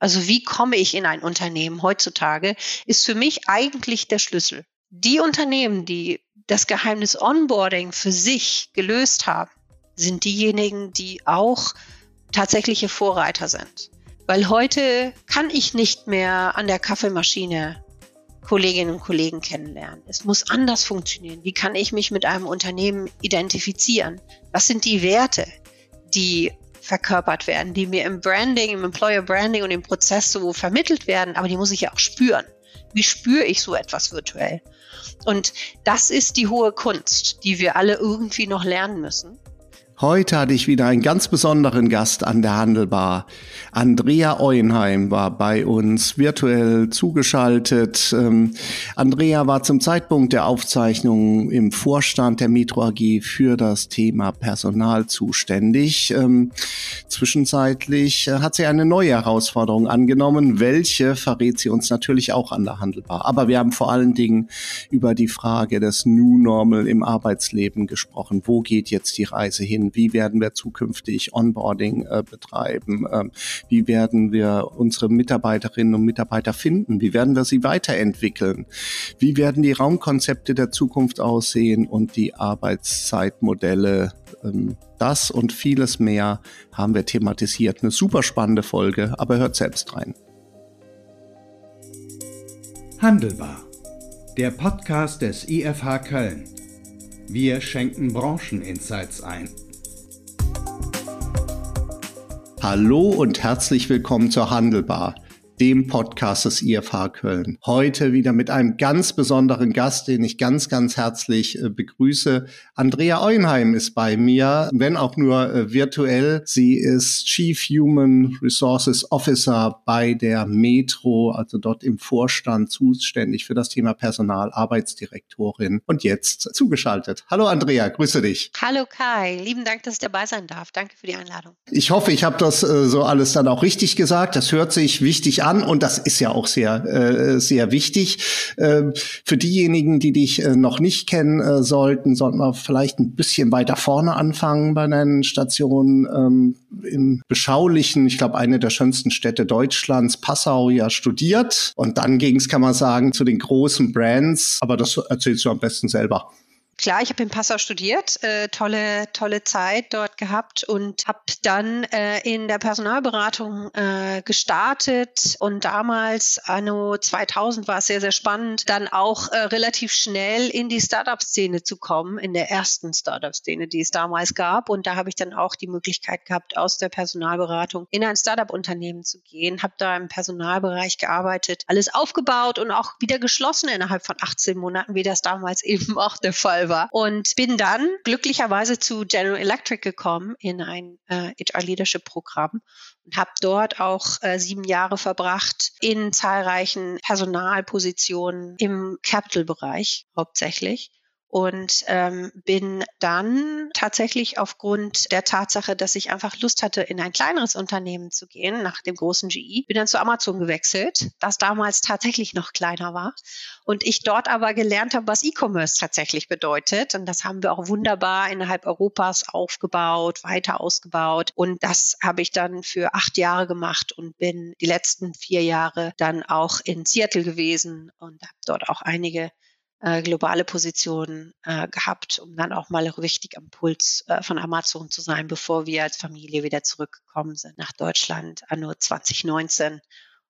Also wie komme ich in ein Unternehmen heutzutage, ist für mich eigentlich der Schlüssel. Die Unternehmen, die das Geheimnis Onboarding für sich gelöst haben, sind diejenigen, die auch tatsächliche Vorreiter sind. Weil heute kann ich nicht mehr an der Kaffeemaschine Kolleginnen und Kollegen kennenlernen. Es muss anders funktionieren. Wie kann ich mich mit einem Unternehmen identifizieren? Was sind die Werte, die verkörpert werden, die mir im Branding, im Employer Branding und im Prozess so vermittelt werden, aber die muss ich ja auch spüren. Wie spüre ich so etwas virtuell? Und das ist die hohe Kunst, die wir alle irgendwie noch lernen müssen. Heute hatte ich wieder einen ganz besonderen Gast an der Handelbar. Andrea Euenheim war bei uns virtuell zugeschaltet. Ähm, Andrea war zum Zeitpunkt der Aufzeichnung im Vorstand der Metro AG für das Thema Personal zuständig. Ähm, zwischenzeitlich äh, hat sie eine neue Herausforderung angenommen. Welche verrät sie uns natürlich auch an der Handelbar. Aber wir haben vor allen Dingen über die Frage des New Normal im Arbeitsleben gesprochen. Wo geht jetzt die Reise hin? Wie werden wir zukünftig Onboarding äh, betreiben, ähm, wie werden wir unsere Mitarbeiterinnen und Mitarbeiter finden, wie werden wir sie weiterentwickeln, wie werden die Raumkonzepte der Zukunft aussehen und die Arbeitszeitmodelle. Ähm, das und vieles mehr haben wir thematisiert. Eine super spannende Folge, aber hört selbst rein. Handelbar. Der Podcast des IFH Köln. Wir schenken Brancheninsights ein. Hallo und herzlich willkommen zur Handelbar dem Podcast des IFH Köln. Heute wieder mit einem ganz besonderen Gast, den ich ganz, ganz herzlich äh, begrüße. Andrea Euenheim ist bei mir, wenn auch nur äh, virtuell. Sie ist Chief Human Resources Officer bei der Metro, also dort im Vorstand zuständig für das Thema Personal, Arbeitsdirektorin und jetzt zugeschaltet. Hallo Andrea, grüße dich. Hallo Kai, lieben Dank, dass ich dabei sein darf. Danke für die Einladung. Ich hoffe, ich habe das äh, so alles dann auch richtig gesagt. Das hört sich wichtig an an und das ist ja auch sehr, äh, sehr wichtig. Äh, für diejenigen, die dich äh, noch nicht kennen äh, sollten, sollten wir vielleicht ein bisschen weiter vorne anfangen bei deinen Stationen ähm, im beschaulichen, ich glaube, eine der schönsten Städte Deutschlands, Passau, ja studiert. Und dann ging es, kann man sagen, zu den großen Brands. Aber das erzählst du am besten selber. Klar, ich habe in Passau studiert, äh, tolle, tolle Zeit dort gehabt und habe dann äh, in der Personalberatung äh, gestartet und damals, anno 2000, war es sehr, sehr spannend, dann auch äh, relativ schnell in die Startup-Szene zu kommen, in der ersten Startup-Szene, die es damals gab. Und da habe ich dann auch die Möglichkeit gehabt, aus der Personalberatung in ein Startup-Unternehmen zu gehen, habe da im Personalbereich gearbeitet, alles aufgebaut und auch wieder geschlossen innerhalb von 18 Monaten, wie das damals eben auch der Fall war. Und bin dann glücklicherweise zu General Electric gekommen in ein äh, HR Leadership Programm und habe dort auch äh, sieben Jahre verbracht in zahlreichen Personalpositionen im Capital-Bereich hauptsächlich und ähm, bin dann tatsächlich aufgrund der Tatsache, dass ich einfach Lust hatte, in ein kleineres Unternehmen zu gehen, nach dem großen GE, bin dann zu Amazon gewechselt, das damals tatsächlich noch kleiner war. Und ich dort aber gelernt habe, was E-Commerce tatsächlich bedeutet. Und das haben wir auch wunderbar innerhalb Europas aufgebaut, weiter ausgebaut. Und das habe ich dann für acht Jahre gemacht und bin die letzten vier Jahre dann auch in Seattle gewesen und habe dort auch einige äh, globale Position äh, gehabt, um dann auch mal richtig am Puls äh, von Amazon zu sein, bevor wir als Familie wieder zurückgekommen sind nach Deutschland anno 2019,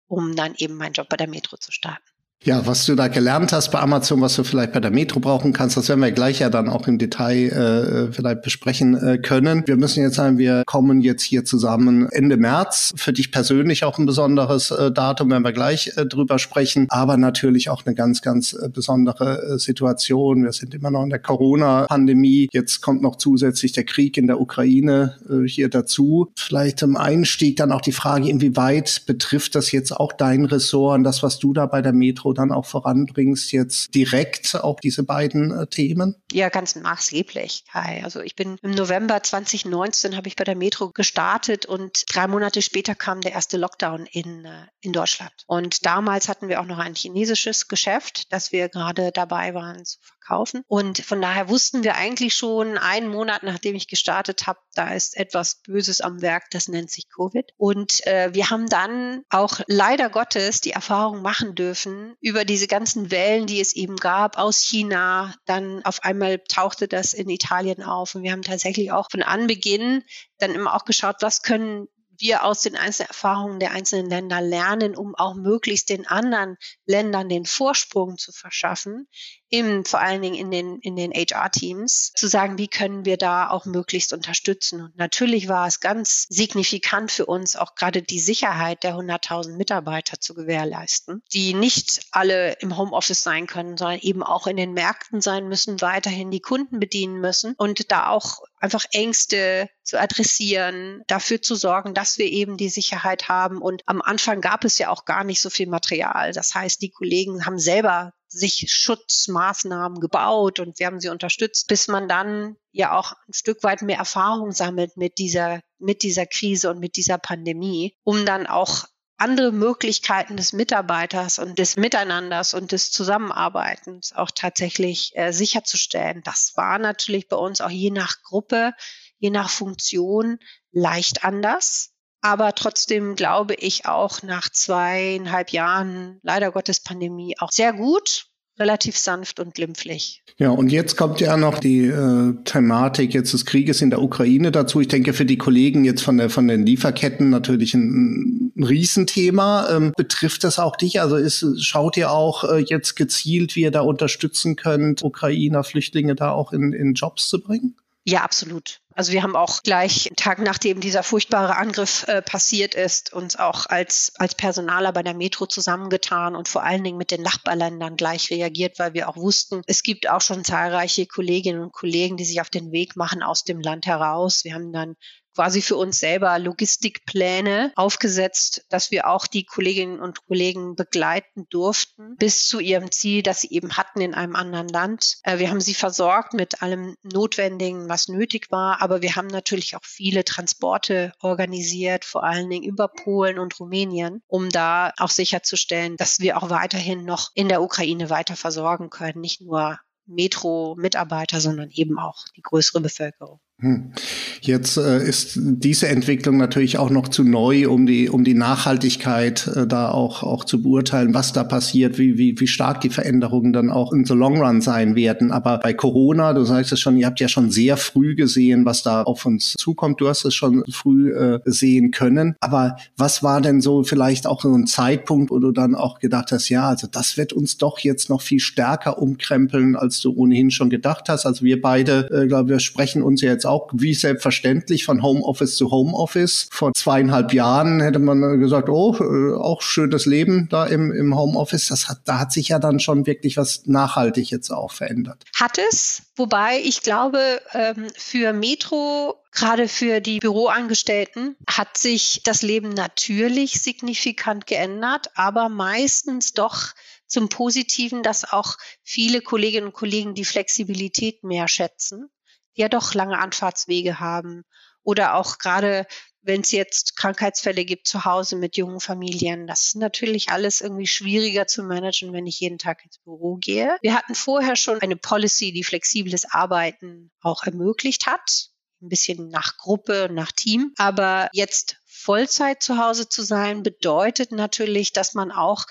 um dann eben meinen Job bei der Metro zu starten. Ja, was du da gelernt hast bei Amazon, was du vielleicht bei der Metro brauchen kannst, das werden wir gleich ja dann auch im Detail äh, vielleicht besprechen äh, können. Wir müssen jetzt sagen, wir kommen jetzt hier zusammen Ende März. Für dich persönlich auch ein besonderes äh, Datum, werden wir gleich äh, drüber sprechen, aber natürlich auch eine ganz, ganz äh, besondere äh, Situation. Wir sind immer noch in der Corona-Pandemie. Jetzt kommt noch zusätzlich der Krieg in der Ukraine äh, hier dazu. Vielleicht im Einstieg dann auch die Frage, inwieweit betrifft das jetzt auch dein Ressort und das, was du da bei der Metro dann auch voranbringst, jetzt direkt auch diese beiden äh, Themen? Ja, ganz maßgeblich, Kai. Also ich bin im November 2019 habe ich bei der Metro gestartet und drei Monate später kam der erste Lockdown in, äh, in Deutschland. Und damals hatten wir auch noch ein chinesisches Geschäft, das wir gerade dabei waren zu verkaufen verkaufen. Und von daher wussten wir eigentlich schon einen Monat, nachdem ich gestartet habe, da ist etwas Böses am Werk, das nennt sich Covid. Und äh, wir haben dann auch leider Gottes die Erfahrung machen dürfen über diese ganzen Wellen, die es eben gab aus China. Dann auf einmal tauchte das in Italien auf. Und wir haben tatsächlich auch von Anbeginn dann immer auch geschaut, was können wir aus den einzelnen Erfahrungen der einzelnen Länder lernen, um auch möglichst den anderen Ländern den Vorsprung zu verschaffen, im, vor allen Dingen in den, in den HR-Teams, zu sagen, wie können wir da auch möglichst unterstützen. Und natürlich war es ganz signifikant für uns, auch gerade die Sicherheit der 100.000 Mitarbeiter zu gewährleisten, die nicht alle im Homeoffice sein können, sondern eben auch in den Märkten sein müssen, weiterhin die Kunden bedienen müssen und da auch einfach Ängste zu adressieren, dafür zu sorgen, dass wir eben die Sicherheit haben. Und am Anfang gab es ja auch gar nicht so viel Material. Das heißt, die Kollegen haben selber sich Schutzmaßnahmen gebaut und wir haben sie unterstützt, bis man dann ja auch ein Stück weit mehr Erfahrung sammelt mit dieser, mit dieser Krise und mit dieser Pandemie, um dann auch andere Möglichkeiten des Mitarbeiters und des Miteinanders und des Zusammenarbeitens auch tatsächlich äh, sicherzustellen. Das war natürlich bei uns auch je nach Gruppe, je nach Funktion leicht anders. Aber trotzdem glaube ich auch nach zweieinhalb Jahren leider Gottes Pandemie auch sehr gut relativ sanft und glimpflich. Ja, und jetzt kommt ja noch die äh, Thematik jetzt des Krieges in der Ukraine dazu. Ich denke für die Kollegen jetzt von der von den Lieferketten natürlich ein, ein Riesenthema. Ähm, betrifft das auch dich? Also ist, schaut ihr auch äh, jetzt gezielt, wie ihr da unterstützen könnt, Ukrainer Flüchtlinge da auch in, in Jobs zu bringen? Ja, absolut. Also wir haben auch gleich Tag nachdem dieser furchtbare Angriff äh, passiert ist, uns auch als, als Personaler bei der Metro zusammengetan und vor allen Dingen mit den Nachbarländern gleich reagiert, weil wir auch wussten, es gibt auch schon zahlreiche Kolleginnen und Kollegen, die sich auf den Weg machen aus dem Land heraus. Wir haben dann quasi für uns selber Logistikpläne aufgesetzt, dass wir auch die Kolleginnen und Kollegen begleiten durften bis zu ihrem Ziel, das sie eben hatten in einem anderen Land. Äh, wir haben sie versorgt mit allem Notwendigen, was nötig war, aber wir haben natürlich auch viele Transporte organisiert, vor allen Dingen über Polen und Rumänien, um da auch sicherzustellen, dass wir auch weiterhin noch in der Ukraine weiter versorgen können, nicht nur Metro-Mitarbeiter, sondern eben auch die größere Bevölkerung. Hm. Jetzt äh, ist diese Entwicklung natürlich auch noch zu neu, um die um die Nachhaltigkeit äh, da auch auch zu beurteilen, was da passiert, wie wie wie stark die Veränderungen dann auch in the Long Run sein werden. Aber bei Corona, du sagst es schon, ihr habt ja schon sehr früh gesehen, was da auf uns zukommt. Du hast es schon früh äh, sehen können. Aber was war denn so vielleicht auch so ein Zeitpunkt, wo du dann auch gedacht hast, ja, also das wird uns doch jetzt noch viel stärker umkrempeln, als du ohnehin schon gedacht hast. Also wir beide, äh, glaube wir sprechen uns jetzt auch wie selbstverständlich von Homeoffice zu Homeoffice. Vor zweieinhalb Jahren hätte man gesagt, oh, äh, auch schönes Leben da im, im Homeoffice. Das hat, da hat sich ja dann schon wirklich was nachhaltig jetzt auch verändert. Hat es, wobei ich glaube, ähm, für Metro Gerade für die Büroangestellten hat sich das Leben natürlich signifikant geändert, aber meistens doch zum Positiven, dass auch viele Kolleginnen und Kollegen die Flexibilität mehr schätzen ja doch lange Anfahrtswege haben oder auch gerade wenn es jetzt Krankheitsfälle gibt zu Hause mit jungen Familien, das ist natürlich alles irgendwie schwieriger zu managen, wenn ich jeden Tag ins Büro gehe. Wir hatten vorher schon eine Policy, die flexibles Arbeiten auch ermöglicht hat, ein bisschen nach Gruppe, nach Team. Aber jetzt Vollzeit zu Hause zu sein, bedeutet natürlich, dass man auch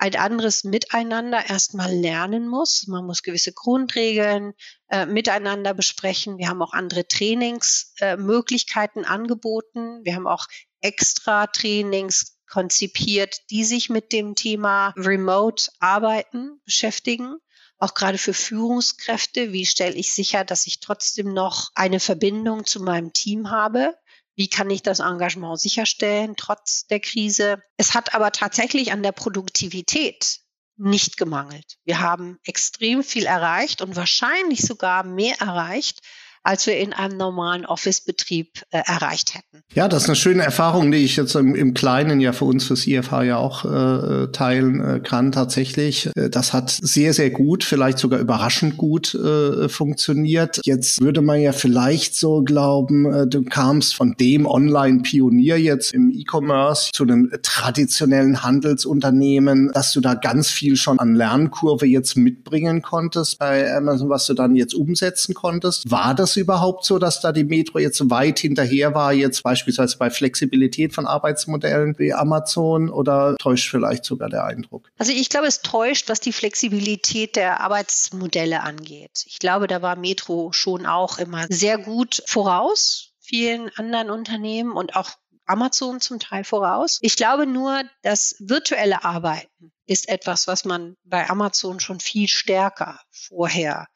ein anderes Miteinander erstmal lernen muss. Man muss gewisse Grundregeln äh, miteinander besprechen. Wir haben auch andere Trainingsmöglichkeiten äh, angeboten. Wir haben auch extra Trainings konzipiert, die sich mit dem Thema Remote Arbeiten beschäftigen auch gerade für Führungskräfte, wie stelle ich sicher, dass ich trotzdem noch eine Verbindung zu meinem Team habe? Wie kann ich das Engagement sicherstellen, trotz der Krise? Es hat aber tatsächlich an der Produktivität nicht gemangelt. Wir haben extrem viel erreicht und wahrscheinlich sogar mehr erreicht, als wir in einem normalen Office-Betrieb äh, erreicht hätten. Ja, das ist eine schöne Erfahrung, die ich jetzt im, im Kleinen ja für uns fürs IFH ja auch äh, teilen äh, kann tatsächlich. Äh, das hat sehr, sehr gut, vielleicht sogar überraschend gut äh, funktioniert. Jetzt würde man ja vielleicht so glauben, äh, du kamst von dem Online-Pionier jetzt im E-Commerce zu einem traditionellen Handelsunternehmen, dass du da ganz viel schon an Lernkurve jetzt mitbringen konntest bei Amazon, was du dann jetzt umsetzen konntest. War das überhaupt so, dass da die Metro jetzt weit hinterher war, jetzt beispielsweise bei Flexibilität von Arbeitsmodellen wie Amazon oder täuscht vielleicht sogar der Eindruck? Also ich glaube, es täuscht, was die Flexibilität der Arbeitsmodelle angeht. Ich glaube, da war Metro schon auch immer sehr gut voraus vielen anderen Unternehmen und auch Amazon zum Teil voraus. Ich glaube nur, das virtuelle Arbeiten ist etwas, was man bei Amazon schon viel stärker vorher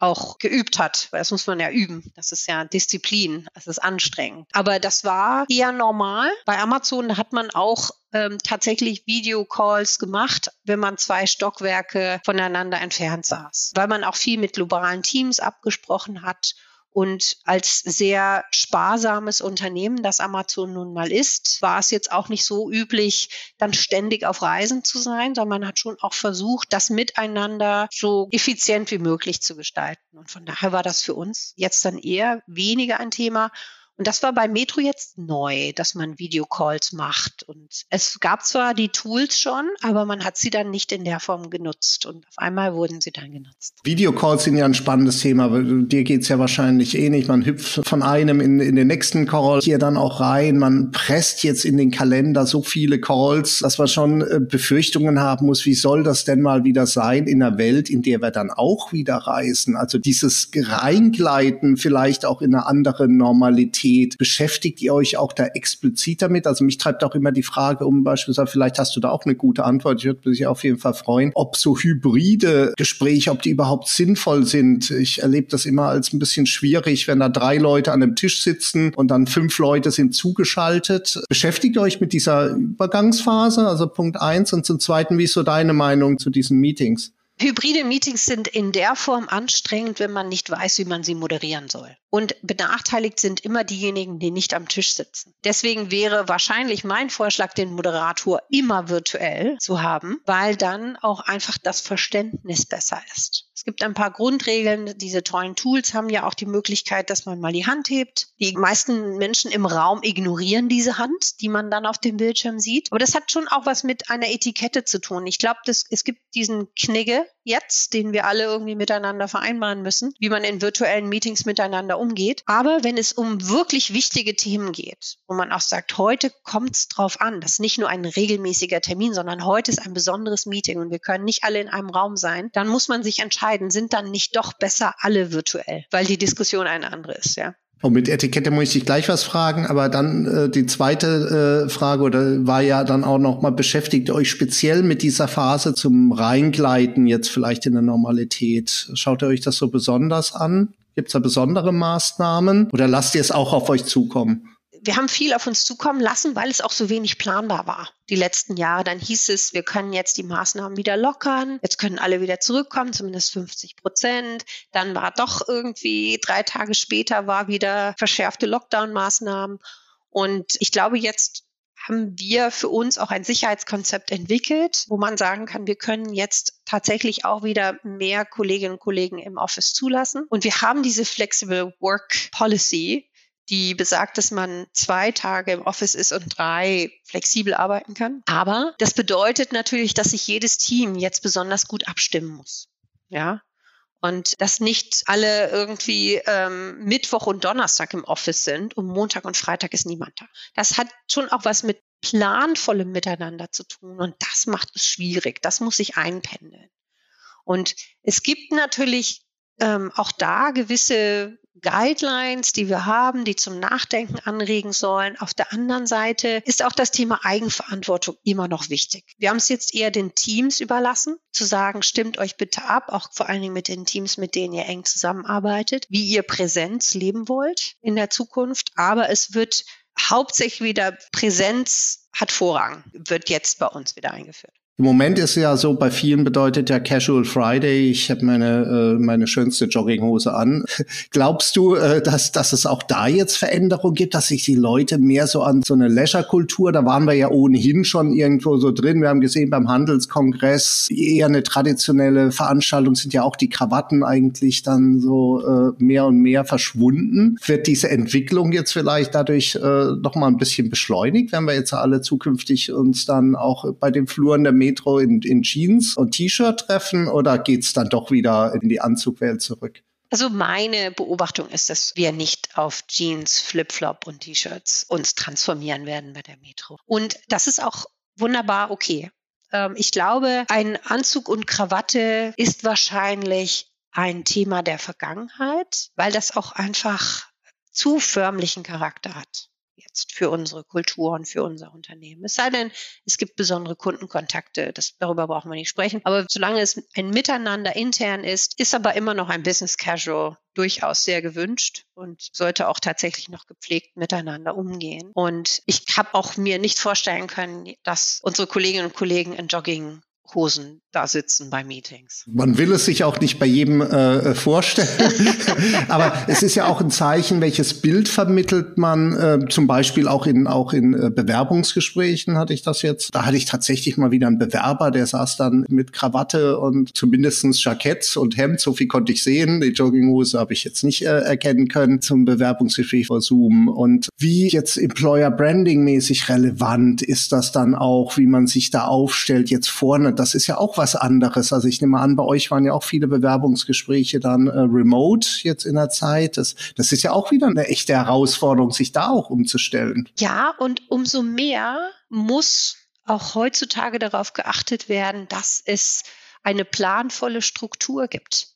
auch geübt hat, weil das muss man ja üben. Das ist ja Disziplin, das ist anstrengend. Aber das war eher normal. Bei Amazon hat man auch ähm, tatsächlich Videocalls gemacht, wenn man zwei Stockwerke voneinander entfernt saß, weil man auch viel mit globalen Teams abgesprochen hat und als sehr sparsames Unternehmen, das Amazon nun mal ist, war es jetzt auch nicht so üblich, dann ständig auf Reisen zu sein, sondern man hat schon auch versucht, das Miteinander so effizient wie möglich zu gestalten. Und von daher war das für uns jetzt dann eher weniger ein Thema. Und das war bei Metro jetzt neu, dass man Videocalls macht. Und es gab zwar die Tools schon, aber man hat sie dann nicht in der Form genutzt. Und auf einmal wurden sie dann genutzt. Videocalls sind ja ein spannendes Thema. Dir geht's ja wahrscheinlich ähnlich. Man hüpft von einem in, in den nächsten Call hier dann auch rein. Man presst jetzt in den Kalender so viele Calls, dass man schon äh, Befürchtungen haben muss, wie soll das denn mal wieder sein in einer Welt, in der wir dann auch wieder reisen? Also dieses Reingleiten vielleicht auch in eine andere Normalität geht. Beschäftigt ihr euch auch da explizit damit? Also mich treibt auch immer die Frage um, beispielsweise, vielleicht hast du da auch eine gute Antwort. Ich würde mich auf jeden Fall freuen, ob so hybride Gespräche, ob die überhaupt sinnvoll sind. Ich erlebe das immer als ein bisschen schwierig, wenn da drei Leute an einem Tisch sitzen und dann fünf Leute sind zugeschaltet. Beschäftigt euch mit dieser Übergangsphase? Also Punkt eins. Und zum zweiten, wie ist so deine Meinung zu diesen Meetings? Hybride Meetings sind in der Form anstrengend, wenn man nicht weiß, wie man sie moderieren soll. Und benachteiligt sind immer diejenigen, die nicht am Tisch sitzen. Deswegen wäre wahrscheinlich mein Vorschlag, den Moderator immer virtuell zu haben, weil dann auch einfach das Verständnis besser ist. Es gibt ein paar Grundregeln. Diese tollen Tools haben ja auch die Möglichkeit, dass man mal die Hand hebt. Die meisten Menschen im Raum ignorieren diese Hand, die man dann auf dem Bildschirm sieht. Aber das hat schon auch was mit einer Etikette zu tun. Ich glaube, es gibt diesen Knigge jetzt, den wir alle irgendwie miteinander vereinbaren müssen, wie man in virtuellen Meetings miteinander umgeht. Aber wenn es um wirklich wichtige Themen geht, wo man auch sagt, heute kommt es drauf an, das ist nicht nur ein regelmäßiger Termin, sondern heute ist ein besonderes Meeting und wir können nicht alle in einem Raum sein, dann muss man sich entscheiden, sind dann nicht doch besser alle virtuell, weil die Diskussion eine andere ist, ja. Und mit Etikette muss ich dich gleich was fragen, aber dann äh, die zweite äh, Frage oder war ja dann auch noch mal beschäftigt euch speziell mit dieser Phase zum Reingleiten jetzt vielleicht in der Normalität. Schaut ihr euch das so besonders an? Gibt es da besondere Maßnahmen oder lasst ihr es auch auf euch zukommen? wir haben viel auf uns zukommen lassen, weil es auch so wenig planbar war die letzten Jahre. Dann hieß es, wir können jetzt die Maßnahmen wieder lockern, jetzt können alle wieder zurückkommen, zumindest 50 Prozent. Dann war doch irgendwie drei Tage später war wieder verschärfte Lockdown-Maßnahmen. Und ich glaube, jetzt haben wir für uns auch ein Sicherheitskonzept entwickelt, wo man sagen kann, wir können jetzt tatsächlich auch wieder mehr Kolleginnen und Kollegen im Office zulassen. Und wir haben diese Flexible Work Policy, die besagt, dass man zwei Tage im Office ist und drei flexibel arbeiten kann. Aber das bedeutet natürlich, dass sich jedes Team jetzt besonders gut abstimmen muss. Ja, und dass nicht alle irgendwie ähm, Mittwoch und Donnerstag im Office sind und Montag und Freitag ist niemand da. Das hat schon auch was mit planvollem Miteinander zu tun und das macht es schwierig. Das muss sich einpendeln. Und es gibt natürlich ähm, auch da gewisse Guidelines, die wir haben, die zum Nachdenken anregen sollen. Auf der anderen Seite ist auch das Thema Eigenverantwortung immer noch wichtig. Wir haben es jetzt eher den Teams überlassen, zu sagen, stimmt euch bitte ab, auch vor allen Dingen mit den Teams, mit denen ihr eng zusammenarbeitet, wie ihr Präsenz leben wollt in der Zukunft. Aber es wird hauptsächlich wieder Präsenz hat Vorrang, wird jetzt bei uns wieder eingeführt. Im Moment ist ja so, bei vielen bedeutet ja Casual Friday, ich habe meine, äh, meine schönste Jogginghose an. Glaubst du, äh, dass, dass es auch da jetzt Veränderungen gibt, dass sich die Leute mehr so an so eine Leisure-Kultur, da waren wir ja ohnehin schon irgendwo so drin. Wir haben gesehen beim Handelskongress, eher eine traditionelle Veranstaltung sind ja auch die Krawatten eigentlich dann so äh, mehr und mehr verschwunden. Wird diese Entwicklung jetzt vielleicht dadurch äh, noch mal ein bisschen beschleunigt, wenn wir jetzt alle zukünftig uns dann auch bei den Fluren der Metro in, in Jeans und T-Shirt treffen oder geht's dann doch wieder in die Anzugwelt zurück? Also meine Beobachtung ist, dass wir nicht auf Jeans, Flipflop und T-Shirts uns transformieren werden bei der Metro. Und das ist auch wunderbar okay. Ähm, ich glaube, ein Anzug und Krawatte ist wahrscheinlich ein Thema der Vergangenheit, weil das auch einfach zu förmlichen Charakter hat jetzt für unsere Kultur und für unser Unternehmen. Es sei denn, es gibt besondere Kundenkontakte, das, darüber brauchen wir nicht sprechen. Aber solange es ein Miteinander intern ist, ist aber immer noch ein Business Casual durchaus sehr gewünscht und sollte auch tatsächlich noch gepflegt miteinander umgehen. Und ich habe auch mir nicht vorstellen können, dass unsere Kolleginnen und Kollegen in Jogging Hosen da sitzen bei Meetings. Man will es sich auch nicht bei jedem äh, vorstellen, aber es ist ja auch ein Zeichen, welches Bild vermittelt man, äh, zum Beispiel auch in, auch in äh, Bewerbungsgesprächen hatte ich das jetzt. Da hatte ich tatsächlich mal wieder einen Bewerber, der saß dann mit Krawatte und zumindestens Jackett und Hemd, so viel konnte ich sehen. Die Jogginghose habe ich jetzt nicht äh, erkennen können zum Bewerbungsgespräch vor Zoom. Und wie jetzt Employer Branding mäßig relevant ist das dann auch, wie man sich da aufstellt, jetzt vorne das ist ja auch was anderes. Also ich nehme an, bei euch waren ja auch viele Bewerbungsgespräche dann äh, remote jetzt in der Zeit. Das, das ist ja auch wieder eine echte Herausforderung, sich da auch umzustellen. Ja, und umso mehr muss auch heutzutage darauf geachtet werden, dass es eine planvolle Struktur gibt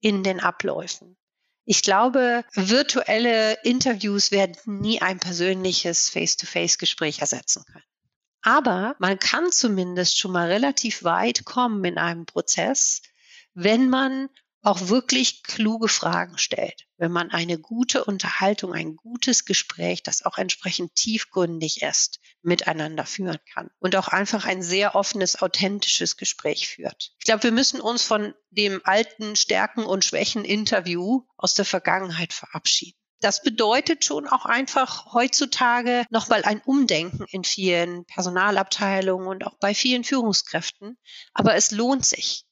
in den Abläufen. Ich glaube, virtuelle Interviews werden nie ein persönliches Face-to-Face-Gespräch ersetzen können. Aber man kann zumindest schon mal relativ weit kommen in einem Prozess, wenn man auch wirklich kluge Fragen stellt, wenn man eine gute Unterhaltung, ein gutes Gespräch, das auch entsprechend tiefgründig ist, miteinander führen kann und auch einfach ein sehr offenes, authentisches Gespräch führt. Ich glaube, wir müssen uns von dem alten Stärken- und Schwächen-Interview aus der Vergangenheit verabschieden. Das bedeutet schon auch einfach heutzutage nochmal ein Umdenken in vielen Personalabteilungen und auch bei vielen Führungskräften. Aber es lohnt sich,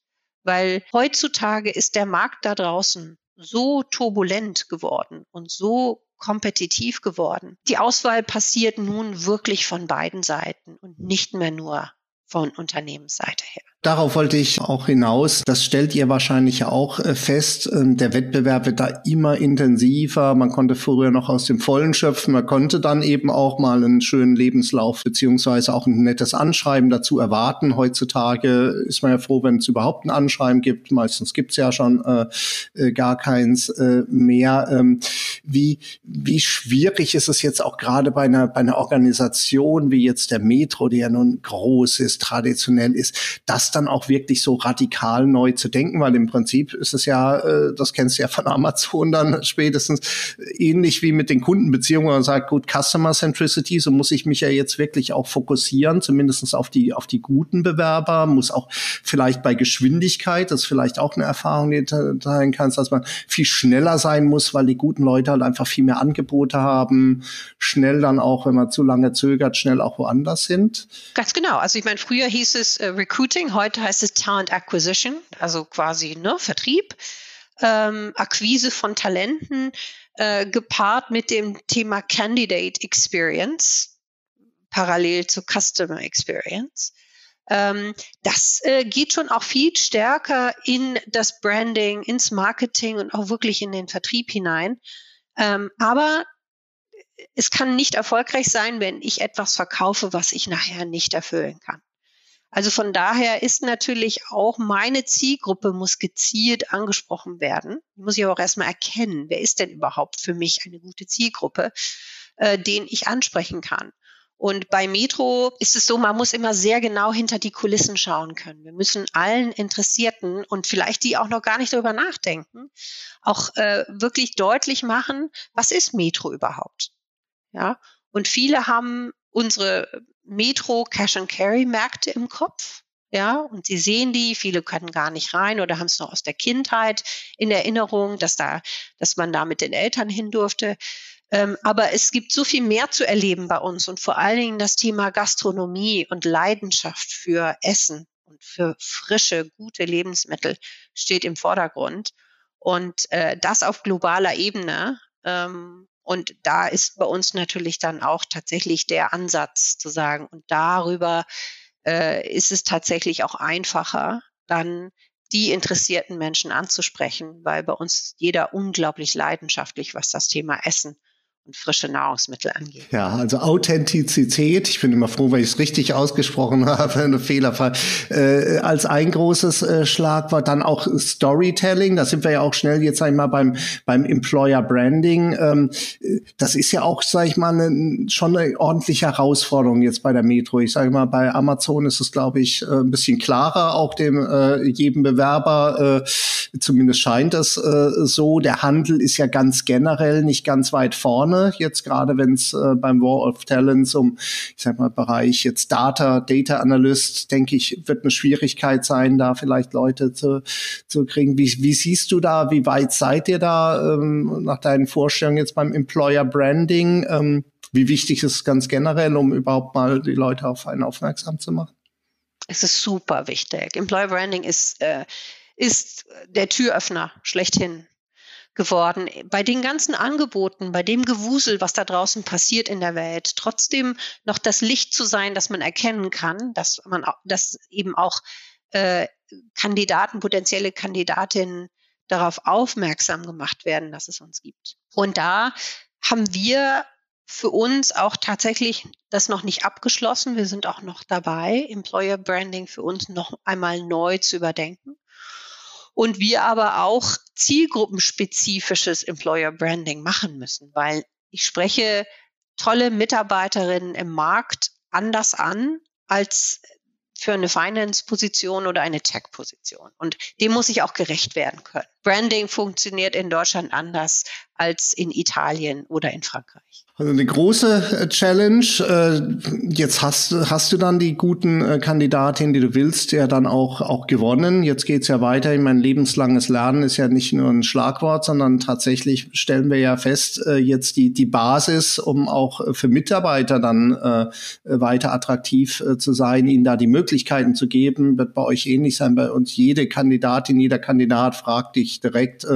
weil heutzutage ist der Markt da draußen so turbulent geworden und so kompetitiv geworden. Die Auswahl passiert nun wirklich von beiden Seiten und nicht mehr nur von Unternehmensseite her. Darauf wollte ich auch hinaus. Das stellt ihr wahrscheinlich auch äh, fest. Ähm, der Wettbewerb wird da immer intensiver. Man konnte früher noch aus dem Vollen schöpfen. Man konnte dann eben auch mal einen schönen Lebenslauf beziehungsweise auch ein nettes Anschreiben dazu erwarten. Heutzutage ist man ja froh, wenn es überhaupt ein Anschreiben gibt. Meistens gibt es ja schon äh, äh, gar keins äh, mehr. Ähm, wie, wie schwierig ist es jetzt auch gerade bei einer, bei einer Organisation wie jetzt der Metro, die ja nun groß ist, traditionell ist, das dann auch wirklich so radikal neu zu denken, weil im Prinzip ist es ja, äh, das kennst du ja von Amazon dann spätestens, ähnlich wie mit den Kundenbeziehungen, man sagt, gut, Customer Centricity, so muss ich mich ja jetzt wirklich auch fokussieren, zumindestens auf die, auf die guten Bewerber, muss auch vielleicht bei Geschwindigkeit, das ist vielleicht auch eine Erfahrung, die du teilen kannst, dass man viel schneller sein muss, weil die guten Leute halt einfach viel mehr Angebote haben, schnell dann auch, wenn man zu lange zögert, schnell auch woanders sind. Ganz genau. Also ich meine, früher hieß es äh, Recruiting, heute heißt es Talent Acquisition, also quasi ne, Vertrieb, ähm, Akquise von Talenten, äh, gepaart mit dem Thema Candidate Experience, parallel zu Customer Experience. Ähm, das äh, geht schon auch viel stärker in das Branding, ins Marketing und auch wirklich in den Vertrieb hinein. Ähm, aber es kann nicht erfolgreich sein, wenn ich etwas verkaufe, was ich nachher nicht erfüllen kann. Also von daher ist natürlich auch meine Zielgruppe muss gezielt angesprochen werden. Muss ich aber auch erstmal erkennen, wer ist denn überhaupt für mich eine gute Zielgruppe, äh, den ich ansprechen kann. Und bei Metro ist es so, man muss immer sehr genau hinter die Kulissen schauen können. Wir müssen allen Interessierten und vielleicht die auch noch gar nicht darüber nachdenken, auch äh, wirklich deutlich machen, was ist Metro überhaupt? Ja. Und viele haben unsere Metro Cash and Carry Märkte im Kopf. ja, und sie sehen die, viele können gar nicht rein oder haben es noch aus der Kindheit in Erinnerung, dass da, dass man da mit den Eltern hin durfte. Ähm, aber es gibt so viel mehr zu erleben bei uns und vor allen Dingen das Thema Gastronomie und Leidenschaft für Essen und für frische, gute Lebensmittel steht im Vordergrund. Und äh, das auf globaler Ebene. Ähm, und da ist bei uns natürlich dann auch tatsächlich der Ansatz zu sagen, und darüber äh, ist es tatsächlich auch einfacher, dann die interessierten Menschen anzusprechen, weil bei uns jeder unglaublich leidenschaftlich, was das Thema Essen und frische Nahrungsmittel angeht. Ja, also Authentizität, ich bin immer froh, weil ich es richtig ausgesprochen habe, eine Fehlerfall, äh, als ein großes äh, Schlagwort, dann auch Storytelling, da sind wir ja auch schnell jetzt einmal beim, beim Employer Branding. Ähm, das ist ja auch, sage ich mal, eine, schon eine ordentliche Herausforderung jetzt bei der Metro. Ich sage mal, bei Amazon ist es, glaube ich, äh, ein bisschen klarer, auch dem äh, jedem Bewerber, äh, zumindest scheint es äh, so. Der Handel ist ja ganz generell nicht ganz weit vorne vorne, jetzt gerade wenn es äh, beim War of Talents um, ich sag mal, Bereich jetzt Data, Data Analyst, denke ich, wird eine Schwierigkeit sein, da vielleicht Leute zu, zu kriegen. Wie, wie siehst du da, wie weit seid ihr da ähm, nach deinen Vorstellungen jetzt beim Employer Branding? Ähm, wie wichtig ist es ganz generell, um überhaupt mal die Leute auf einen aufmerksam zu machen? Es ist super wichtig. Employer Branding ist, äh, ist der Türöffner schlechthin geworden. Bei den ganzen Angeboten, bei dem Gewusel, was da draußen passiert in der Welt, trotzdem noch das Licht zu sein, dass man erkennen kann, dass man, dass eben auch äh, Kandidaten, potenzielle Kandidatinnen darauf aufmerksam gemacht werden, dass es uns gibt. Und da haben wir für uns auch tatsächlich das noch nicht abgeschlossen. Wir sind auch noch dabei, Employer Branding für uns noch einmal neu zu überdenken und wir aber auch zielgruppenspezifisches Employer Branding machen müssen, weil ich spreche tolle Mitarbeiterinnen im Markt anders an als für eine Finance-Position oder eine Tech-Position. Und dem muss ich auch gerecht werden können. Branding funktioniert in Deutschland anders als in Italien oder in Frankreich. Also eine große äh, Challenge. Äh, jetzt hast, hast du dann die guten äh, Kandidatinnen, die du willst, ja dann auch, auch gewonnen. Jetzt geht's ja weiter. Mein lebenslanges Lernen ist ja nicht nur ein Schlagwort, sondern tatsächlich stellen wir ja fest, jetzt die, die Basis, um auch für Mitarbeiter dann weiter attraktiv zu sein, ihnen da die Möglichkeiten zu geben, wird bei euch ähnlich sein. Bei uns jede Kandidatin, jeder Kandidat fragt dich direkt,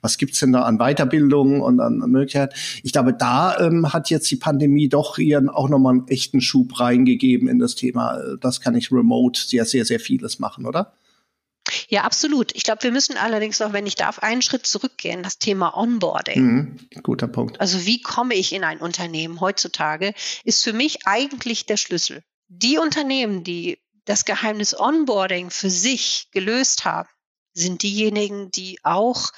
was gibt's denn da an Weiterbildung und an Möglichkeiten. Ich glaube, da ähm, hat jetzt die Pandemie doch ihren auch nochmal einen echten Schub reingegeben in das Thema. Das kann ich remote sehr, sehr, sehr vieles machen, oder? Ja, absolut. Ich glaube, wir müssen allerdings auch, wenn ich darf, einen Schritt zurückgehen, das Thema Onboarding. Mhm, guter Punkt. Also wie komme ich in ein Unternehmen heutzutage, ist für mich eigentlich der Schlüssel. Die Unternehmen, die das Geheimnis Onboarding für sich gelöst haben, sind diejenigen, die auch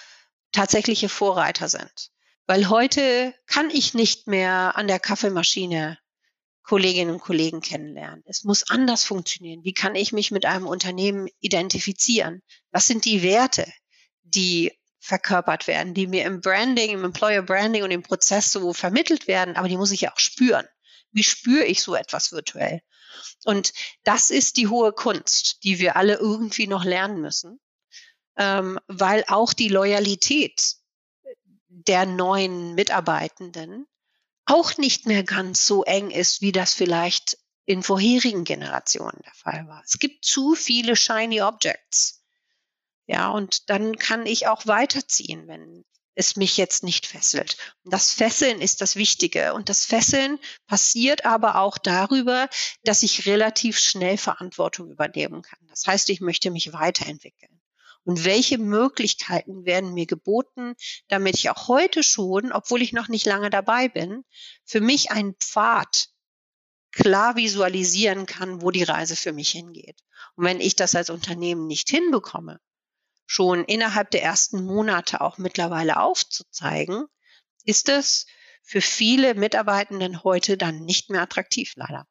tatsächliche Vorreiter sind. Weil heute kann ich nicht mehr an der Kaffeemaschine Kolleginnen und Kollegen kennenlernen. Es muss anders funktionieren. Wie kann ich mich mit einem Unternehmen identifizieren? Was sind die Werte, die verkörpert werden, die mir im Branding, im Employer Branding und im Prozess so vermittelt werden, aber die muss ich ja auch spüren. Wie spüre ich so etwas virtuell? Und das ist die hohe Kunst, die wir alle irgendwie noch lernen müssen, ähm, weil auch die Loyalität der neuen Mitarbeitenden auch nicht mehr ganz so eng ist, wie das vielleicht in vorherigen Generationen der Fall war. Es gibt zu viele shiny Objects. Ja, und dann kann ich auch weiterziehen, wenn es mich jetzt nicht fesselt. Und das Fesseln ist das Wichtige. Und das Fesseln passiert aber auch darüber, dass ich relativ schnell Verantwortung übernehmen kann. Das heißt, ich möchte mich weiterentwickeln und welche Möglichkeiten werden mir geboten, damit ich auch heute schon, obwohl ich noch nicht lange dabei bin, für mich einen Pfad klar visualisieren kann, wo die Reise für mich hingeht. Und wenn ich das als Unternehmen nicht hinbekomme, schon innerhalb der ersten Monate auch mittlerweile aufzuzeigen, ist es für viele Mitarbeitenden heute dann nicht mehr attraktiv, leider.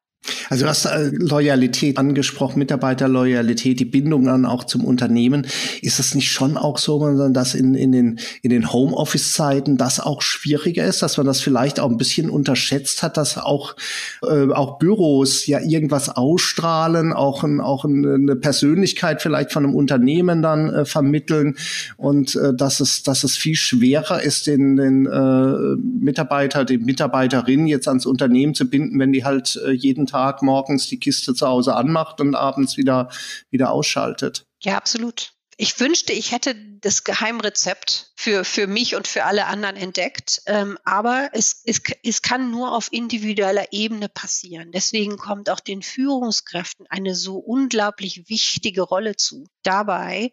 Also du hast äh, Loyalität angesprochen, Mitarbeiterloyalität, die Bindung dann auch zum Unternehmen. Ist es nicht schon auch so, dass in, in den, in den Homeoffice-Zeiten das auch schwieriger ist, dass man das vielleicht auch ein bisschen unterschätzt hat, dass auch, äh, auch Büros ja irgendwas ausstrahlen, auch, ein, auch eine Persönlichkeit vielleicht von einem Unternehmen dann äh, vermitteln und äh, dass, es, dass es viel schwerer ist, den, den äh, Mitarbeiter, den Mitarbeiterin jetzt ans Unternehmen zu binden, wenn die halt äh, jeden Tag Tag morgens die Kiste zu Hause anmacht und abends wieder, wieder ausschaltet. Ja, absolut. Ich wünschte, ich hätte das Geheimrezept für, für mich und für alle anderen entdeckt. Ähm, aber es, es, es kann nur auf individueller Ebene passieren. Deswegen kommt auch den Führungskräften eine so unglaublich wichtige Rolle zu. Dabei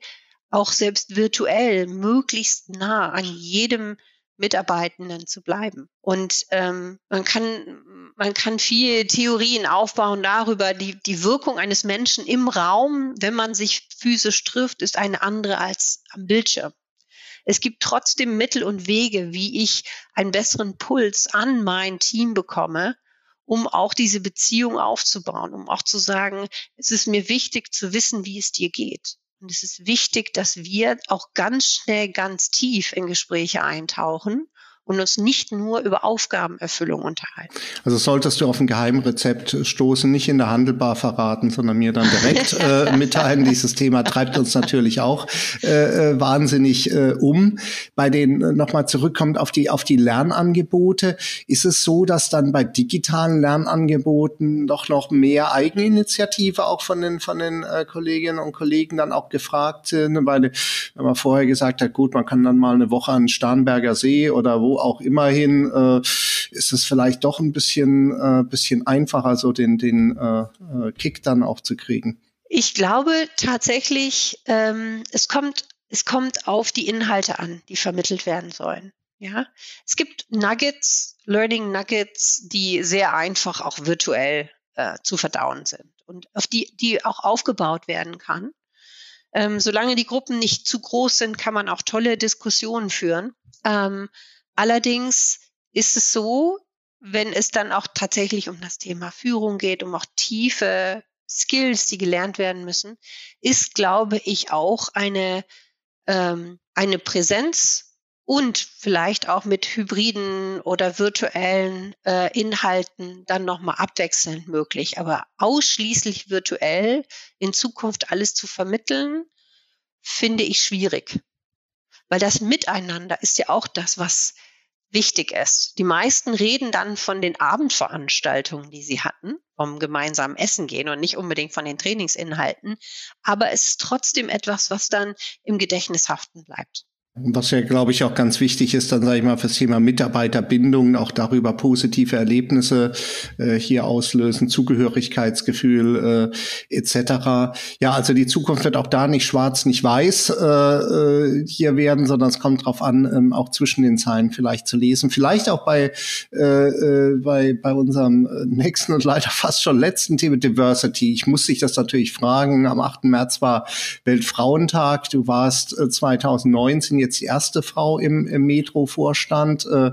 auch selbst virtuell möglichst nah an jedem Mitarbeitenden zu bleiben. Und ähm, man kann man kann viel Theorien aufbauen darüber, die die Wirkung eines Menschen im Raum, wenn man sich physisch trifft, ist eine andere als am Bildschirm. Es gibt trotzdem Mittel und Wege, wie ich einen besseren Puls an mein Team bekomme, um auch diese Beziehung aufzubauen, um auch zu sagen, es ist mir wichtig zu wissen, wie es dir geht. Und es ist wichtig, dass wir auch ganz schnell, ganz tief in Gespräche eintauchen und uns nicht nur über Aufgabenerfüllung unterhalten. Also solltest du auf ein Geheimrezept stoßen, nicht in der Handelbar verraten, sondern mir dann direkt äh, mitteilen. Dieses Thema treibt uns natürlich auch äh, äh wahnsinnig äh, um. Bei den äh, nochmal zurückkommt auf die auf die Lernangebote, ist es so, dass dann bei digitalen Lernangeboten doch noch mehr Eigeninitiative auch von den von den äh, Kolleginnen und Kollegen dann auch gefragt sind, weil wenn man vorher gesagt hat, gut, man kann dann mal eine Woche an Starnberger See oder wo auch immerhin äh, ist es vielleicht doch ein bisschen, äh, bisschen einfacher, so den, den äh, äh, Kick dann auch zu kriegen. Ich glaube tatsächlich, ähm, es kommt, es kommt auf die Inhalte an, die vermittelt werden sollen. Ja, es gibt Nuggets, Learning Nuggets, die sehr einfach auch virtuell äh, zu verdauen sind und auf die, die auch aufgebaut werden kann. Ähm, solange die Gruppen nicht zu groß sind, kann man auch tolle Diskussionen führen. Ähm, Allerdings ist es so, wenn es dann auch tatsächlich um das Thema Führung geht, um auch tiefe Skills, die gelernt werden müssen, ist, glaube ich, auch eine, ähm, eine Präsenz und vielleicht auch mit hybriden oder virtuellen äh, Inhalten dann nochmal abwechselnd möglich. Aber ausschließlich virtuell in Zukunft alles zu vermitteln, finde ich schwierig. Weil das Miteinander ist ja auch das, was wichtig ist. Die meisten reden dann von den Abendveranstaltungen, die sie hatten, vom gemeinsamen Essen gehen und nicht unbedingt von den Trainingsinhalten. Aber es ist trotzdem etwas, was dann im Gedächtnis haften bleibt. Was ja, glaube ich, auch ganz wichtig ist, dann sage ich mal, fürs Thema Mitarbeiterbindung, auch darüber positive Erlebnisse äh, hier auslösen, Zugehörigkeitsgefühl äh, etc. Ja, also die Zukunft wird auch da nicht schwarz, nicht weiß äh, äh, hier werden, sondern es kommt darauf an, ähm, auch zwischen den Zeilen vielleicht zu lesen. Vielleicht auch bei, äh, äh, bei, bei unserem nächsten und leider fast schon letzten Thema Diversity. Ich muss dich das natürlich fragen. Am 8. März war Weltfrauentag. Du warst äh, 2019 jetzt die erste Frau im, im Metro-Vorstand, äh,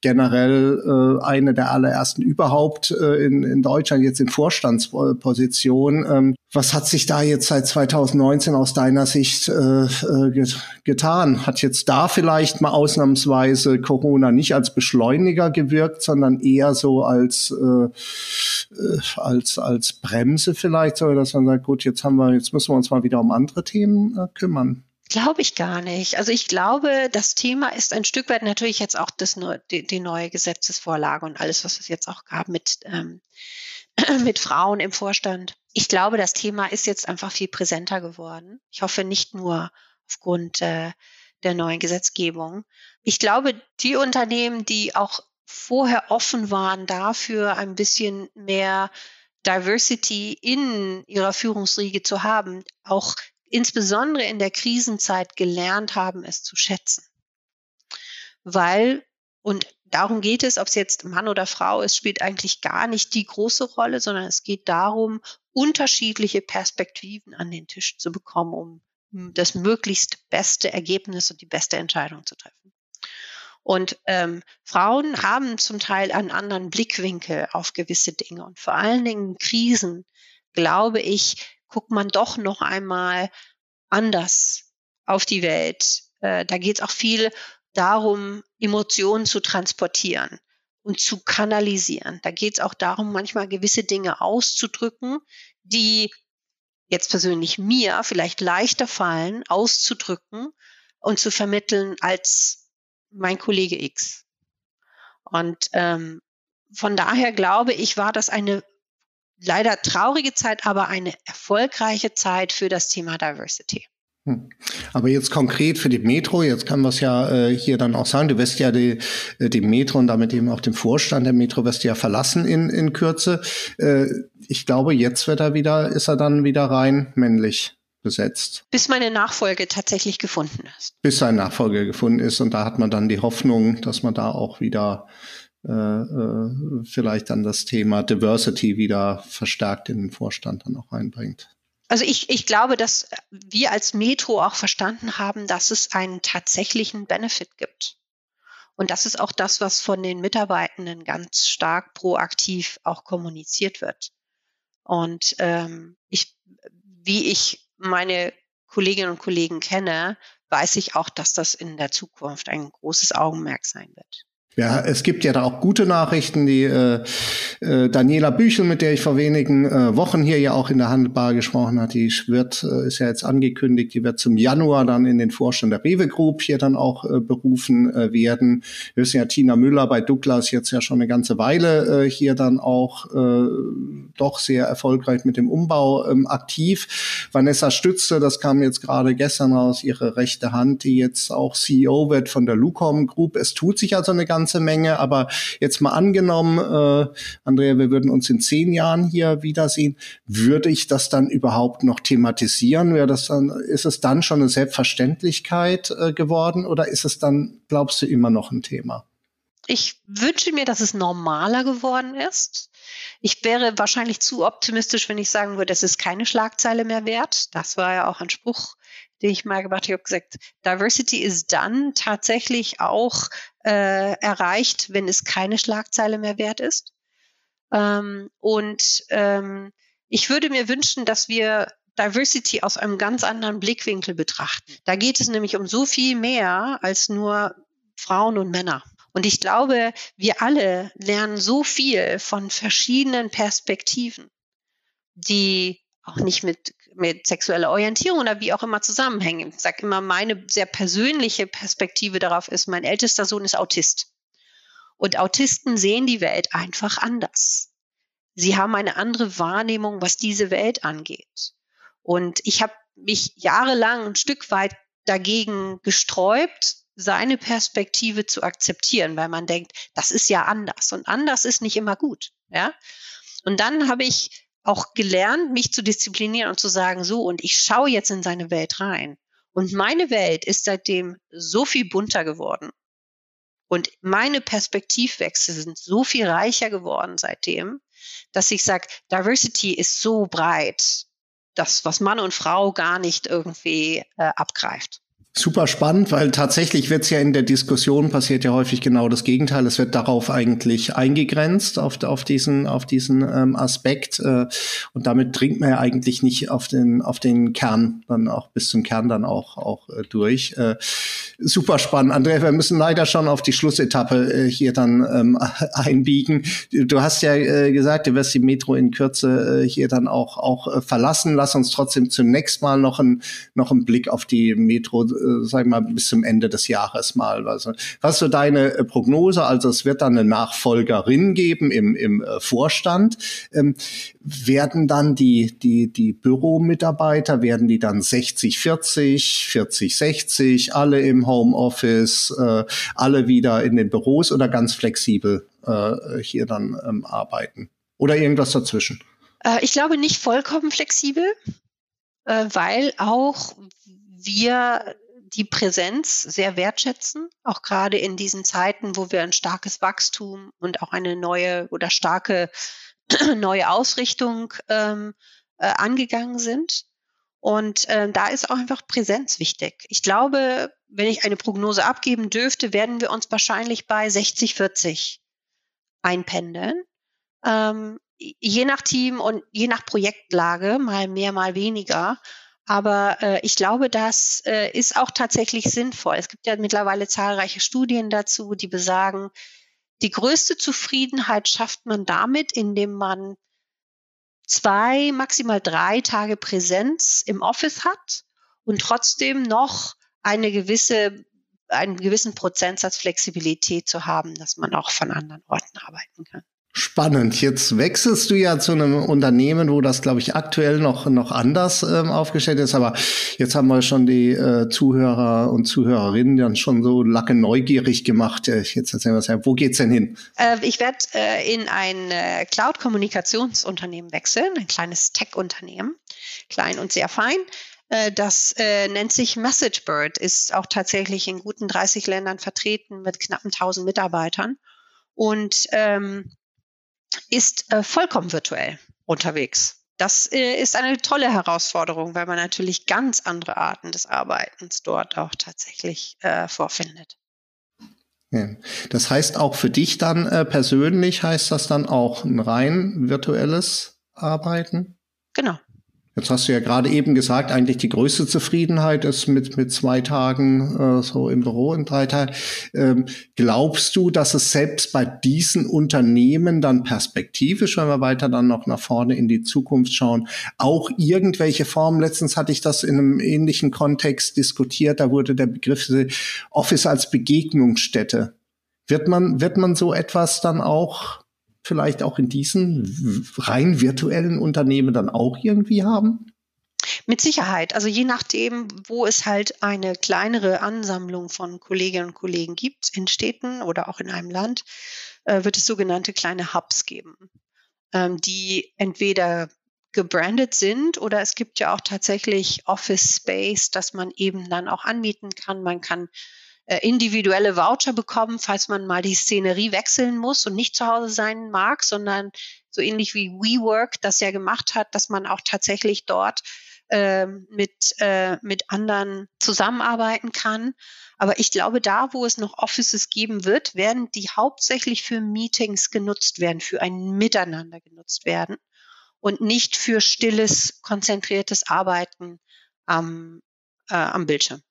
generell äh, eine der allerersten überhaupt äh, in, in Deutschland jetzt in Vorstandsposition. Ähm, was hat sich da jetzt seit 2019 aus deiner Sicht äh, äh, getan? Hat jetzt da vielleicht mal ausnahmsweise Corona nicht als Beschleuniger gewirkt, sondern eher so als äh, äh als als Bremse vielleicht, so dass man sagt, gut, jetzt haben wir, jetzt müssen wir uns mal wieder um andere Themen äh, kümmern. Glaube ich gar nicht. Also ich glaube, das Thema ist ein Stück weit natürlich jetzt auch das, die, die neue Gesetzesvorlage und alles, was es jetzt auch gab mit, ähm, mit Frauen im Vorstand. Ich glaube, das Thema ist jetzt einfach viel präsenter geworden. Ich hoffe nicht nur aufgrund äh, der neuen Gesetzgebung. Ich glaube, die Unternehmen, die auch vorher offen waren dafür, ein bisschen mehr Diversity in ihrer Führungsriege zu haben, auch insbesondere in der Krisenzeit gelernt haben, es zu schätzen. Weil, und darum geht es, ob es jetzt Mann oder Frau ist, spielt eigentlich gar nicht die große Rolle, sondern es geht darum, unterschiedliche Perspektiven an den Tisch zu bekommen, um das möglichst beste Ergebnis und die beste Entscheidung zu treffen. Und ähm, Frauen haben zum Teil einen anderen Blickwinkel auf gewisse Dinge. Und vor allen Dingen Krisen, glaube ich, guckt man doch noch einmal anders auf die Welt. Äh, da geht es auch viel darum, Emotionen zu transportieren und zu kanalisieren. Da geht es auch darum, manchmal gewisse Dinge auszudrücken, die jetzt persönlich mir vielleicht leichter fallen, auszudrücken und zu vermitteln als mein Kollege X. Und ähm, von daher glaube ich, war das eine leider traurige Zeit, aber eine erfolgreiche Zeit für das Thema Diversity. Hm. Aber jetzt konkret für die Metro, jetzt kann man es ja äh, hier dann auch sagen, du wirst ja die, äh, die Metro und damit eben auch den Vorstand der Metro wirst du ja verlassen in, in Kürze. Äh, ich glaube, jetzt wird er wieder, ist er dann wieder rein männlich besetzt. Bis meine Nachfolge tatsächlich gefunden ist. Bis sein Nachfolger gefunden ist und da hat man dann die Hoffnung, dass man da auch wieder vielleicht dann das Thema Diversity wieder verstärkt in den Vorstand dann auch einbringt. Also ich, ich glaube, dass wir als Metro auch verstanden haben, dass es einen tatsächlichen Benefit gibt. Und das ist auch das, was von den Mitarbeitenden ganz stark proaktiv auch kommuniziert wird. Und ähm, ich, wie ich meine Kolleginnen und Kollegen kenne, weiß ich auch, dass das in der Zukunft ein großes Augenmerk sein wird. Ja, es gibt ja da auch gute Nachrichten. Die äh, äh, Daniela Büchel, mit der ich vor wenigen äh, Wochen hier ja auch in der Handelbar gesprochen hat, die wird, äh, ist ja jetzt angekündigt, die wird zum Januar dann in den Vorstand der Rewe Group hier dann auch äh, berufen äh, werden. Wir wissen ja, Tina Müller bei Douglas jetzt ja schon eine ganze Weile äh, hier dann auch äh, doch sehr erfolgreich mit dem Umbau ähm, aktiv. Vanessa Stütze, das kam jetzt gerade gestern raus, ihre rechte Hand, die jetzt auch CEO wird von der Lucom Group. Es tut sich also eine ganze ganze Menge. Aber jetzt mal angenommen, äh, Andrea, wir würden uns in zehn Jahren hier wiedersehen, würde ich das dann überhaupt noch thematisieren? Wäre das dann, ist es dann schon eine Selbstverständlichkeit äh, geworden oder ist es dann, glaubst du, immer noch ein Thema? Ich wünsche mir, dass es normaler geworden ist. Ich wäre wahrscheinlich zu optimistisch, wenn ich sagen würde, es ist keine Schlagzeile mehr wert. Das war ja auch ein Spruch, den ich mal gemacht habe. Ich habe gesagt, Diversity ist dann tatsächlich auch äh, erreicht, wenn es keine Schlagzeile mehr wert ist. Ähm, und ähm, ich würde mir wünschen, dass wir Diversity aus einem ganz anderen Blickwinkel betrachten. Da geht es nämlich um so viel mehr als nur Frauen und Männer. Und ich glaube, wir alle lernen so viel von verschiedenen Perspektiven, die auch nicht mit, mit sexueller Orientierung oder wie auch immer zusammenhängen. Ich sage immer, meine sehr persönliche Perspektive darauf ist, mein ältester Sohn ist Autist. Und Autisten sehen die Welt einfach anders. Sie haben eine andere Wahrnehmung, was diese Welt angeht. Und ich habe mich jahrelang ein Stück weit dagegen gesträubt, seine Perspektive zu akzeptieren, weil man denkt, das ist ja anders und anders ist nicht immer gut, ja. Und dann habe ich auch gelernt, mich zu disziplinieren und zu sagen, so, und ich schaue jetzt in seine Welt rein. Und meine Welt ist seitdem so viel bunter geworden. Und meine Perspektivwechsel sind so viel reicher geworden seitdem, dass ich sage, Diversity ist so breit, das, was Mann und Frau gar nicht irgendwie äh, abgreift. Super spannend, weil tatsächlich wird es ja in der Diskussion passiert ja häufig genau das Gegenteil. Es wird darauf eigentlich eingegrenzt, auf, auf diesen, auf diesen ähm, Aspekt. Äh, und damit dringt man ja eigentlich nicht auf den, auf den Kern, dann auch bis zum Kern dann auch, auch äh, durch. Äh, super spannend. Andrea, wir müssen leider schon auf die Schlussetappe äh, hier dann ähm, einbiegen. Du hast ja äh, gesagt, du wirst die Metro in Kürze äh, hier dann auch, auch äh, verlassen. Lass uns trotzdem zunächst mal noch, ein, noch einen Blick auf die Metro äh, sag ich mal, bis zum Ende des Jahres mal. Also, was ist so deine äh, Prognose? Also es wird dann eine Nachfolgerin geben im, im äh, Vorstand. Ähm, werden dann die, die, die Büromitarbeiter, werden die dann 60, 40, 40, 60, alle im Homeoffice, äh, alle wieder in den Büros oder ganz flexibel äh, hier dann ähm, arbeiten? Oder irgendwas dazwischen? Ich glaube nicht vollkommen flexibel, weil auch wir die Präsenz sehr wertschätzen, auch gerade in diesen Zeiten, wo wir ein starkes Wachstum und auch eine neue oder starke neue Ausrichtung ähm, äh, angegangen sind. Und äh, da ist auch einfach Präsenz wichtig. Ich glaube, wenn ich eine Prognose abgeben dürfte, werden wir uns wahrscheinlich bei 60, 40 einpendeln. Ähm, je nach Team und je nach Projektlage, mal mehr, mal weniger. Aber äh, ich glaube, das äh, ist auch tatsächlich sinnvoll. Es gibt ja mittlerweile zahlreiche Studien dazu, die besagen, die größte Zufriedenheit schafft man damit, indem man zwei, maximal drei Tage Präsenz im Office hat und trotzdem noch eine gewisse, einen gewissen Prozentsatz Flexibilität zu haben, dass man auch von anderen Orten arbeiten kann. Spannend. Jetzt wechselst du ja zu einem Unternehmen, wo das, glaube ich, aktuell noch, noch anders ähm, aufgestellt ist. Aber jetzt haben wir schon die äh, Zuhörer und Zuhörerinnen dann schon so lacke neugierig gemacht. Äh, jetzt erzählen wir es ja. Wo geht's denn hin? Äh, ich werde äh, in ein äh, Cloud-Kommunikationsunternehmen wechseln, ein kleines Tech-Unternehmen, klein und sehr fein. Äh, das äh, nennt sich MessageBird, ist auch tatsächlich in guten 30 Ländern vertreten mit knappen 1000 Mitarbeitern. Und ähm, ist äh, vollkommen virtuell unterwegs. Das äh, ist eine tolle Herausforderung, weil man natürlich ganz andere Arten des Arbeitens dort auch tatsächlich äh, vorfindet. Ja. Das heißt auch für dich dann äh, persönlich heißt das dann auch ein rein virtuelles Arbeiten? Genau. Jetzt hast du ja gerade eben gesagt, eigentlich die größte Zufriedenheit ist mit, mit zwei Tagen äh, so im Büro in drei Tagen. Ähm, glaubst du, dass es selbst bei diesen Unternehmen dann perspektivisch, wenn wir weiter dann noch nach vorne in die Zukunft schauen, auch irgendwelche Formen, letztens hatte ich das in einem ähnlichen Kontext diskutiert, da wurde der Begriff Office als Begegnungsstätte. Wird man, wird man so etwas dann auch vielleicht auch in diesen rein virtuellen Unternehmen dann auch irgendwie haben? Mit Sicherheit. Also je nachdem, wo es halt eine kleinere Ansammlung von Kolleginnen und Kollegen gibt, in Städten oder auch in einem Land, äh, wird es sogenannte kleine Hubs geben, ähm, die entweder gebrandet sind oder es gibt ja auch tatsächlich Office Space, das man eben dann auch anmieten kann. Man kann individuelle Voucher bekommen, falls man mal die Szenerie wechseln muss und nicht zu Hause sein mag, sondern so ähnlich wie WeWork das ja gemacht hat, dass man auch tatsächlich dort äh, mit, äh, mit anderen zusammenarbeiten kann. Aber ich glaube, da, wo es noch Offices geben wird, werden die hauptsächlich für Meetings genutzt werden, für ein Miteinander genutzt werden und nicht für stilles, konzentriertes Arbeiten am, äh, am Bildschirm.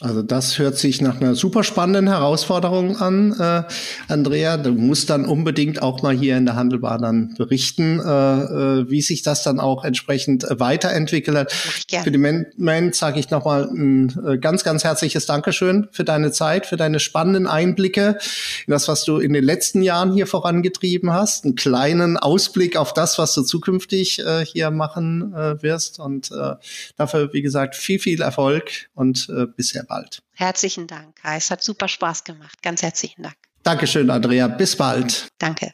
Also das hört sich nach einer super spannenden Herausforderung an, äh, Andrea. Du musst dann unbedingt auch mal hier in der Handelbar dann berichten, äh, äh, wie sich das dann auch entsprechend weiterentwickelt hat. Für den Moment sage ich nochmal ein äh, ganz, ganz herzliches Dankeschön für deine Zeit, für deine spannenden Einblicke in das, was du in den letzten Jahren hier vorangetrieben hast. Einen kleinen Ausblick auf das, was du zukünftig äh, hier machen äh, wirst. Und äh, dafür, wie gesagt, viel, viel Erfolg und äh, bisher sehr bald. Herzlichen Dank, Kai. Es hat super Spaß gemacht. Ganz herzlichen Dank. Dankeschön, Andrea. Bis bald. Danke.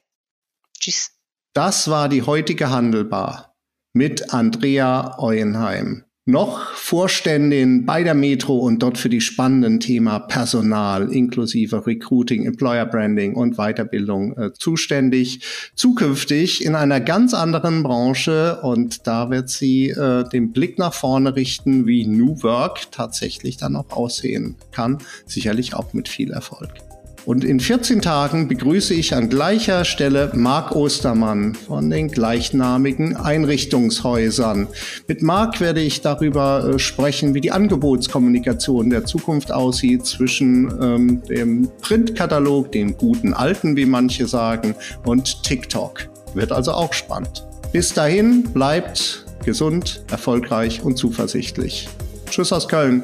Tschüss. Das war die heutige Handelbar mit Andrea Euenheim noch Vorständin bei der Metro und dort für die spannenden Thema Personal inklusive Recruiting, Employer Branding und Weiterbildung äh, zuständig. Zukünftig in einer ganz anderen Branche und da wird sie äh, den Blick nach vorne richten, wie New Work tatsächlich dann auch aussehen kann. Sicherlich auch mit viel Erfolg. Und in 14 Tagen begrüße ich an gleicher Stelle Marc Ostermann von den gleichnamigen Einrichtungshäusern. Mit Marc werde ich darüber äh, sprechen, wie die Angebotskommunikation der Zukunft aussieht zwischen ähm, dem Printkatalog, dem guten alten, wie manche sagen, und TikTok. Wird also auch spannend. Bis dahin bleibt gesund, erfolgreich und zuversichtlich. Tschüss aus Köln.